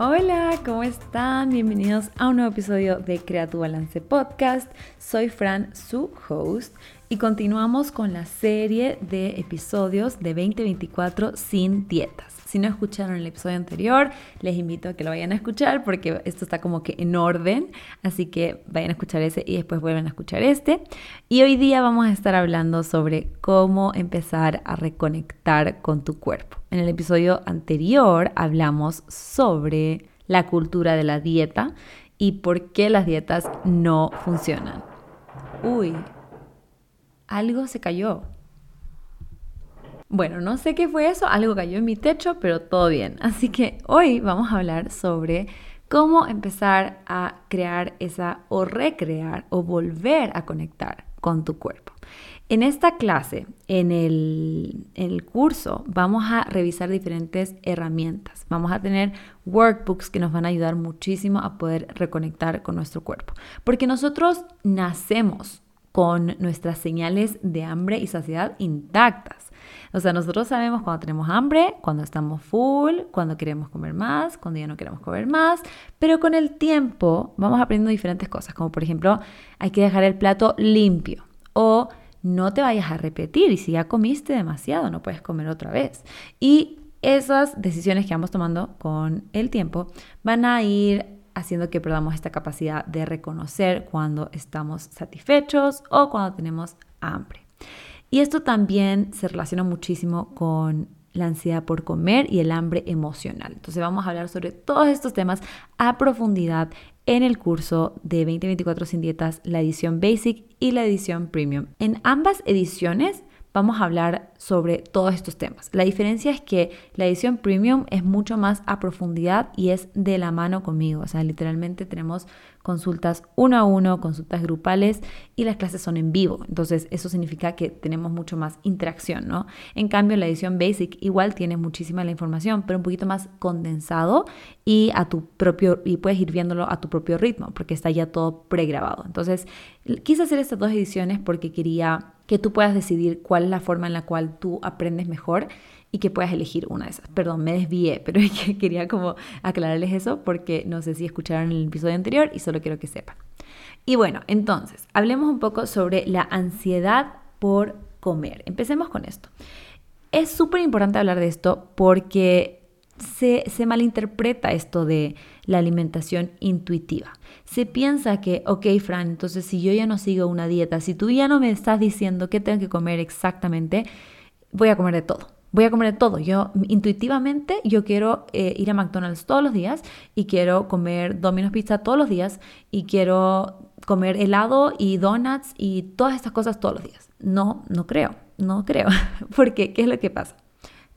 Hola, ¿cómo están? Bienvenidos a un nuevo episodio de Crea tu Balance Podcast. Soy Fran, su host, y continuamos con la serie de episodios de 2024 sin dietas. Si no escucharon el episodio anterior, les invito a que lo vayan a escuchar porque esto está como que en orden, así que vayan a escuchar ese y después vuelven a escuchar este. Y hoy día vamos a estar hablando sobre cómo empezar a reconectar con tu cuerpo. En el episodio anterior hablamos sobre la cultura de la dieta y por qué las dietas no funcionan. Uy, algo se cayó. Bueno, no sé qué fue eso, algo cayó en mi techo, pero todo bien. Así que hoy vamos a hablar sobre cómo empezar a crear esa o recrear o volver a conectar con tu cuerpo. En esta clase, en el, curso, vamos a revisar diferentes herramientas. Vamos a tener workbooks que nos van a ayudar muchísimo a poder reconectar con nuestro cuerpo. Porque nosotros nacemos con nuestras señales de hambre y saciedad intactas. O sea, nosotros sabemos cuando tenemos hambre, cuando estamos full, cuando queremos comer más, cuando ya no queremos comer más, pero con el tiempo vamos aprendiendo diferentes cosas, como por ejemplo, hay que dejar el plato limpio o no te vayas a repetir y si ya comiste demasiado, no puedes comer otra vez. Y esas decisiones que vamos tomando con el tiempo van a ir haciendo que perdamos esta capacidad de reconocer cuando estamos satisfechos o cuando tenemos hambre. Y esto también se relaciona muchísimo con la ansiedad por comer y el hambre emocional. Entonces vamos a hablar sobre todos estos temas a profundidad en el curso de 2024 sin dietas, la edición Basic y la edición Premium. En ambas ediciones vamos a hablar sobre todos estos temas. La diferencia es que la edición premium es mucho más a profundidad y es de la mano conmigo. O sea, literalmente tenemos consultas uno a uno, consultas grupales y las clases son en vivo. Entonces, eso significa que tenemos mucho más interacción, ¿no? En cambio, la edición basic igual tiene muchísima la información, pero un poquito más condensado y a tu propio y puedes ir viéndolo a tu propio ritmo porque está ya todo pregrabado. Entonces, quise hacer estas dos ediciones porque quería que tú puedas decidir cuál es la forma en la cual tú aprendes mejor y que puedas elegir una de esas. Perdón, me desvié, pero quería como aclararles eso porque no sé si escucharon el episodio anterior y solo quiero que sepan. Y bueno, entonces, hablemos un poco sobre la ansiedad por comer. Empecemos con esto. Es súper importante hablar de esto porque se, malinterpreta esto de la alimentación intuitiva. Se piensa que, ok, Fran, entonces si yo ya no sigo una dieta, si tú ya no me estás diciendo qué tengo que comer exactamente, voy a comer de todo. Voy a comer de todo. Yo intuitivamente yo quiero eh, ir a McDonald's todos los días y quiero comer Domino's Pizza todos los días y quiero comer helado y donuts y todas estas cosas todos los días. No, no creo, no creo. Porque, ¿qué es lo que pasa?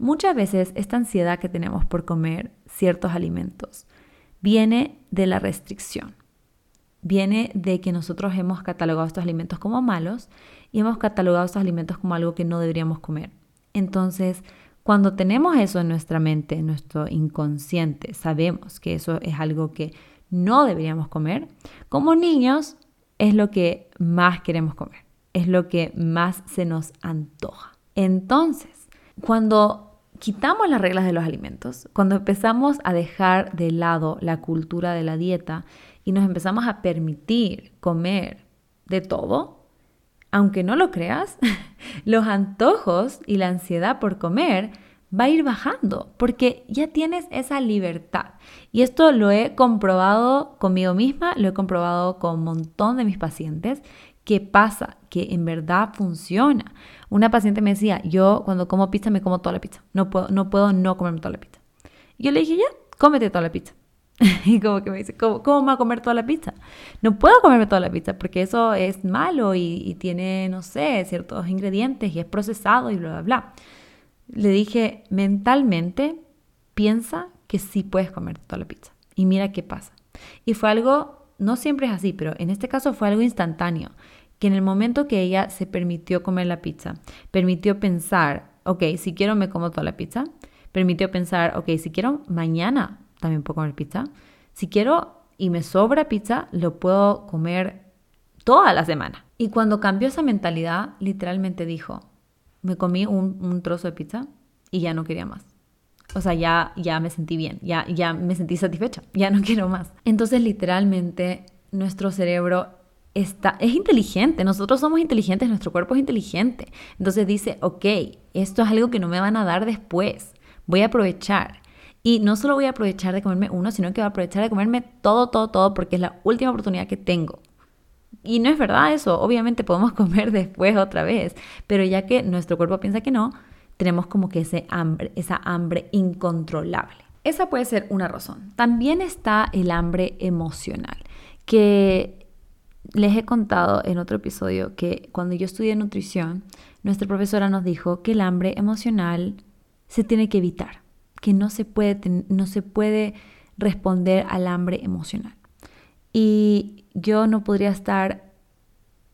Muchas veces esta ansiedad que tenemos por comer ciertos alimentos viene de la restricción. Viene de que nosotros hemos catalogado estos alimentos como malos y hemos catalogado estos alimentos como algo que no deberíamos comer. Entonces, cuando tenemos eso en nuestra mente, en nuestro inconsciente, sabemos que eso es algo que no deberíamos comer, como niños es lo que más queremos comer, es lo que más se nos antoja. Entonces, cuando quitamos las reglas de los alimentos, cuando empezamos a dejar de lado la cultura de la dieta y nos empezamos a permitir comer de todo, aunque no lo creas, los antojos y la ansiedad por comer va a ir bajando porque ya tienes esa libertad. Y esto lo he comprobado conmigo misma, lo he comprobado con un montón de mis pacientes ¿Qué pasa? Que en verdad funciona. Una paciente me decía, yo cuando como pizza me como toda la pizza. No puedo no, puedo no comerme toda la pizza. Y yo le dije, ya, cómete toda la pizza. y como que me dice, ¿cómo, ¿cómo va a comer toda la pizza? No puedo comerme toda la pizza porque eso es malo y, y tiene, no sé, ciertos ingredientes y es procesado y bla, bla, bla. Le dije, mentalmente, piensa que sí puedes comer toda la pizza. Y mira qué pasa. Y fue algo no siempre es así, pero en este caso fue algo instantáneo, que en el momento que ella se permitió comer la pizza, permitió pensar, ok, si quiero me como toda la pizza, permitió pensar, ok, si quiero mañana también puedo comer pizza, si quiero y me sobra pizza, lo puedo comer toda la semana. Y cuando cambió esa mentalidad, literalmente dijo, me comí un, un trozo de pizza y ya no quería más. O sea, ya, ya me sentí bien, ya, ya me sentí satisfecha, ya no quiero más. Entonces, literalmente, nuestro cerebro está, es inteligente, nosotros somos inteligentes, nuestro cuerpo es inteligente. Entonces dice, ok, esto es algo que no me van a dar después, voy a aprovechar. Y no solo voy a aprovechar de comerme uno, sino que voy a aprovechar de comerme todo, todo, todo, porque es la última oportunidad que tengo. Y no es verdad eso, obviamente podemos comer después otra vez, pero ya que nuestro cuerpo piensa que no, tenemos como que ese hambre, esa hambre incontrolable. Esa puede ser una razón. También está el hambre emocional, que les he contado en otro episodio que cuando yo estudié nutrición, nuestra profesora nos dijo que el hambre emocional se tiene que evitar, que no se puede, no se puede responder al hambre emocional. Y yo no podría estar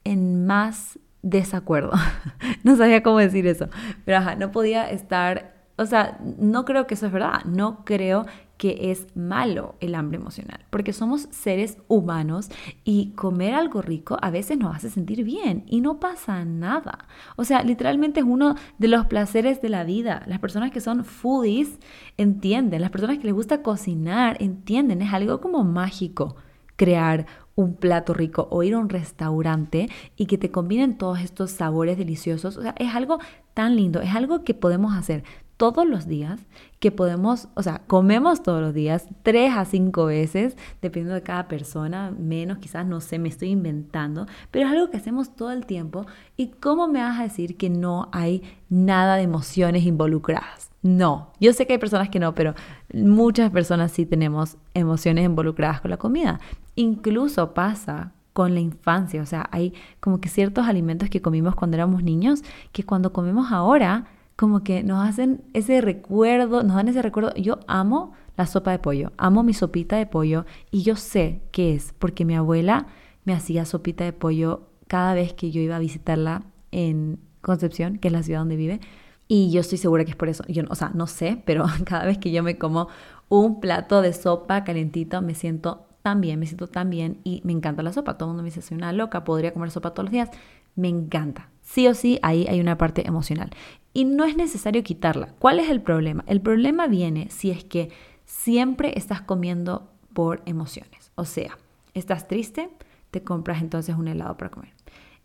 en más desacuerdo. no sabía cómo decir eso, pero no podía estar, o sea, no creo que eso es verdad, no creo que es malo el hambre emocional, porque somos seres humanos y comer algo rico a veces nos hace sentir bien y no pasa nada. O sea, literalmente es uno de los placeres de la vida. Las personas que son foodies entienden, las personas que les gusta cocinar entienden, es algo como mágico crear un plato rico o ir a un restaurante y que te combinen todos estos sabores deliciosos. O sea, es algo tan lindo, es algo que podemos hacer todos los días, que podemos, o sea, comemos todos los días, tres a cinco veces, dependiendo de cada persona, menos, quizás, no sé, me estoy inventando, pero es algo que hacemos todo el tiempo. ¿Y cómo me vas a decir que no hay nada de emociones involucradas? No, yo sé que hay personas que no, pero muchas personas sí tenemos emociones involucradas con la comida. Incluso pasa con la infancia, o sea, hay como que ciertos alimentos que comimos cuando éramos niños, que cuando comemos ahora, como que nos hacen ese recuerdo, nos dan ese recuerdo. Yo amo la sopa de pollo, amo mi sopita de pollo y yo sé qué es, porque mi abuela me hacía sopita de pollo cada vez que yo iba a visitarla en Concepción, que es la ciudad donde vive. Y yo estoy segura que es por eso. Yo, o sea, no sé, pero cada vez que yo me como un plato de sopa calentito, me siento tan me siento tan bien y me encanta la sopa. Todo el mundo me dice, soy una loca, podría comer sopa todos los días. Me encanta. Sí o sí, ahí hay una parte emocional. Y no es necesario quitarla. ¿Cuál es el problema? El problema viene si es que siempre estás comiendo por emociones. O sea, estás triste, te compras entonces un helado para comer.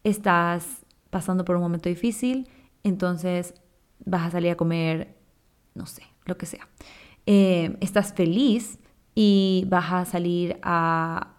Estás pasando por un momento difícil, entonces vas a salir a comer, no sé, lo que sea. Eh, estás feliz y vas a salir a,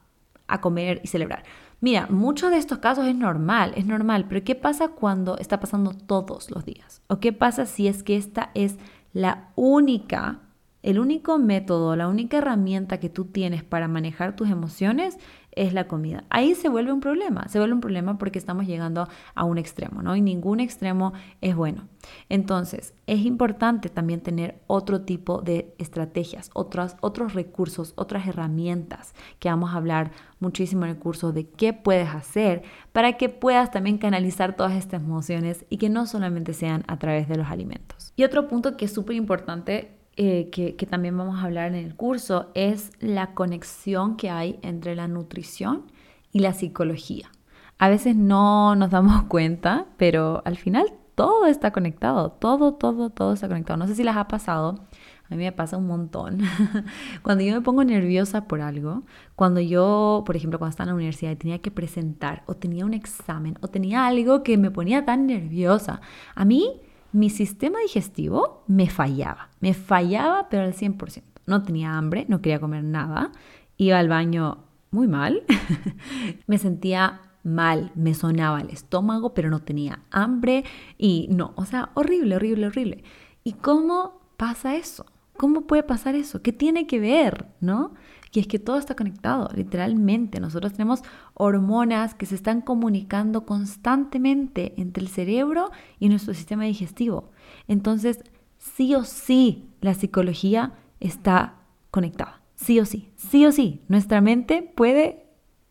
a comer y celebrar. Mira, muchos de estos casos es normal, es normal, pero ¿qué pasa cuando está pasando todos los días? ¿O qué pasa si es que esta es la única el único método, la única herramienta que tú tienes para manejar tus emociones es la comida. Ahí se vuelve un problema, se vuelve un problema porque estamos llegando a un extremo, ¿no? Y ningún extremo es bueno. Entonces, es importante también tener otro tipo de estrategias, otros, otros recursos, otras herramientas que vamos a hablar muchísimo en el curso de qué puedes hacer para que puedas también canalizar todas estas emociones y que no solamente sean a través de los alimentos. Y otro punto que es súper importante eh, que, también vamos a hablar en el curso es la conexión que hay entre la nutrición y la psicología. A veces no nos damos cuenta, pero al final todo está conectado, todo, todo, todo está conectado. No sé si les ha pasado, a mí me pasa un montón. cuando yo me pongo nerviosa por algo, cuando yo, por ejemplo, cuando estaba en la universidad y tenía que presentar o tenía un examen o tenía algo que me ponía tan nerviosa, a mí mi sistema digestivo me fallaba, me fallaba pero al 100%. No tenía hambre, no quería comer nada, iba al baño muy mal, me sentía mal, me sonaba el estómago, pero no tenía hambre y no, o sea, horrible, horrible, horrible. ¿Y cómo pasa eso? ¿Cómo puede pasar eso? ¿Qué tiene que ver, no? Y es que todo está conectado, literalmente. Nosotros tenemos hormonas que se están comunicando constantemente entre el cerebro y nuestro sistema digestivo. Entonces, sí o sí, la psicología está conectada. Sí o sí, sí o sí. Nuestra mente puede,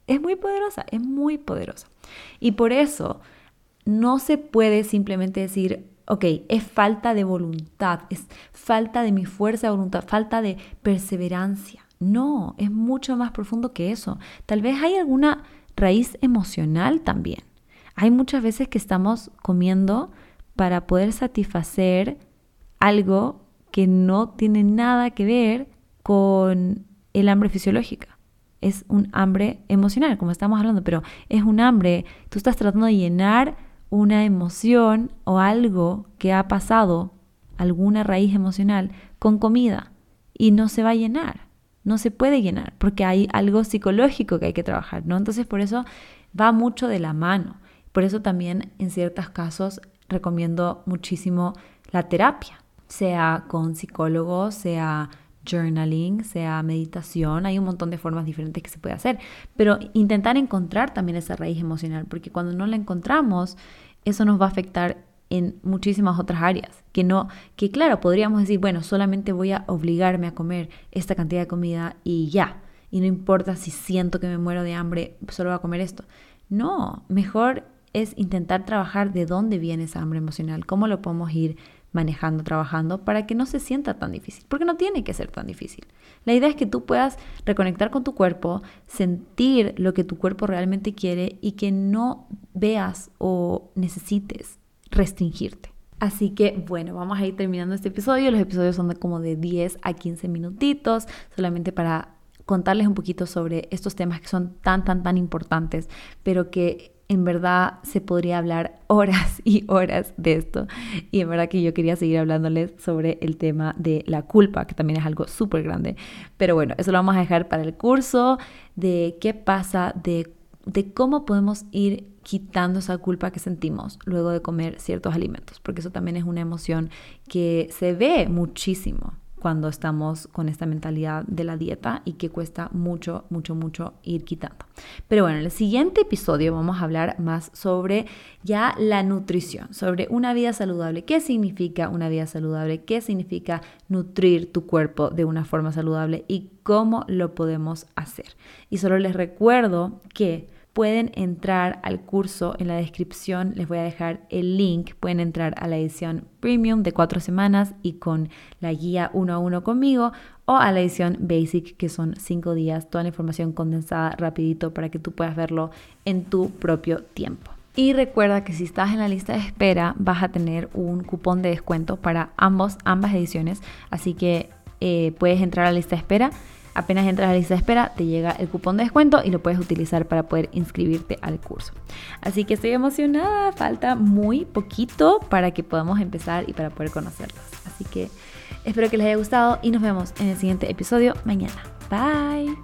es muy poderosa, es muy poderosa. Y por eso no se puede simplemente decir, ok, es falta de voluntad, es falta de mi fuerza de voluntad, falta de perseverancia. No, es mucho más profundo que eso. Tal vez hay alguna raíz emocional también. Hay muchas veces que estamos comiendo para poder satisfacer algo que no tiene nada que ver con el hambre fisiológica. Es un hambre emocional, como estamos hablando, pero es un hambre, tú estás tratando de llenar una emoción o algo que ha pasado, alguna raíz emocional, con comida y no se va a llenar, no se puede llenar porque hay algo psicológico que hay que trabajar, ¿no? Entonces por eso va mucho de la mano. Por eso también en ciertos casos recomiendo muchísimo la terapia, sea con psicólogos, sea journaling, sea meditación, hay un montón de formas diferentes que se puede hacer, pero intentar encontrar también esa raíz emocional, porque cuando no la encontramos, eso nos va a afectar en muchísimas otras áreas, que no, que claro, podríamos decir, bueno, solamente voy a obligarme a comer esta cantidad de comida y ya, y no importa si siento que me muero de hambre, solo voy a comer esto. No, mejor es intentar trabajar de dónde viene esa hambre emocional, cómo lo podemos ir manejando, trabajando, para que no se sienta tan difícil, porque no tiene que ser tan difícil. La idea es que tú puedas reconectar con tu cuerpo, sentir lo que tu cuerpo realmente quiere y que no veas o necesites restringirte. Así que bueno, vamos a ir terminando este episodio. Los episodios son de como de 10 a 15 minutitos, solamente para contarles un poquito sobre estos temas que son tan, tan, tan importantes, pero que en verdad se podría hablar horas y horas de esto. Y en verdad que yo quería seguir hablándoles sobre el tema de la culpa, que también es algo súper grande. Pero bueno, eso lo vamos a dejar para el curso de qué pasa, de, de cómo podemos ir quitando esa culpa que sentimos luego de comer ciertos alimentos, porque eso también es una emoción que se ve muchísimo cuando estamos con esta mentalidad de la dieta y que cuesta mucho, mucho, mucho ir quitando. Pero bueno, en el siguiente episodio vamos a hablar más sobre ya la nutrición, sobre una vida saludable. ¿Qué significa una vida saludable? ¿Qué significa nutrir tu cuerpo de una forma saludable? Y cómo lo podemos hacer. Y solo les recuerdo que pueden entrar al curso en la descripción, les voy a dejar el link, pueden entrar a la edición premium de cuatro semanas y con la guía uno a uno conmigo o a la edición basic que son cinco días, toda la información condensada rapidito para que tú puedas verlo en tu propio tiempo. Y recuerda que si estás en la lista de espera vas a tener un cupón de descuento para ambos, ambas ediciones, así que eh, puedes entrar a la lista de espera Apenas entras a la lista de espera, te llega el cupón de descuento y lo puedes utilizar para poder inscribirte al curso. Así que estoy emocionada, falta muy poquito para que podamos empezar y para poder conocerlos. Así que espero que les haya gustado y nos vemos en el siguiente episodio mañana. Bye.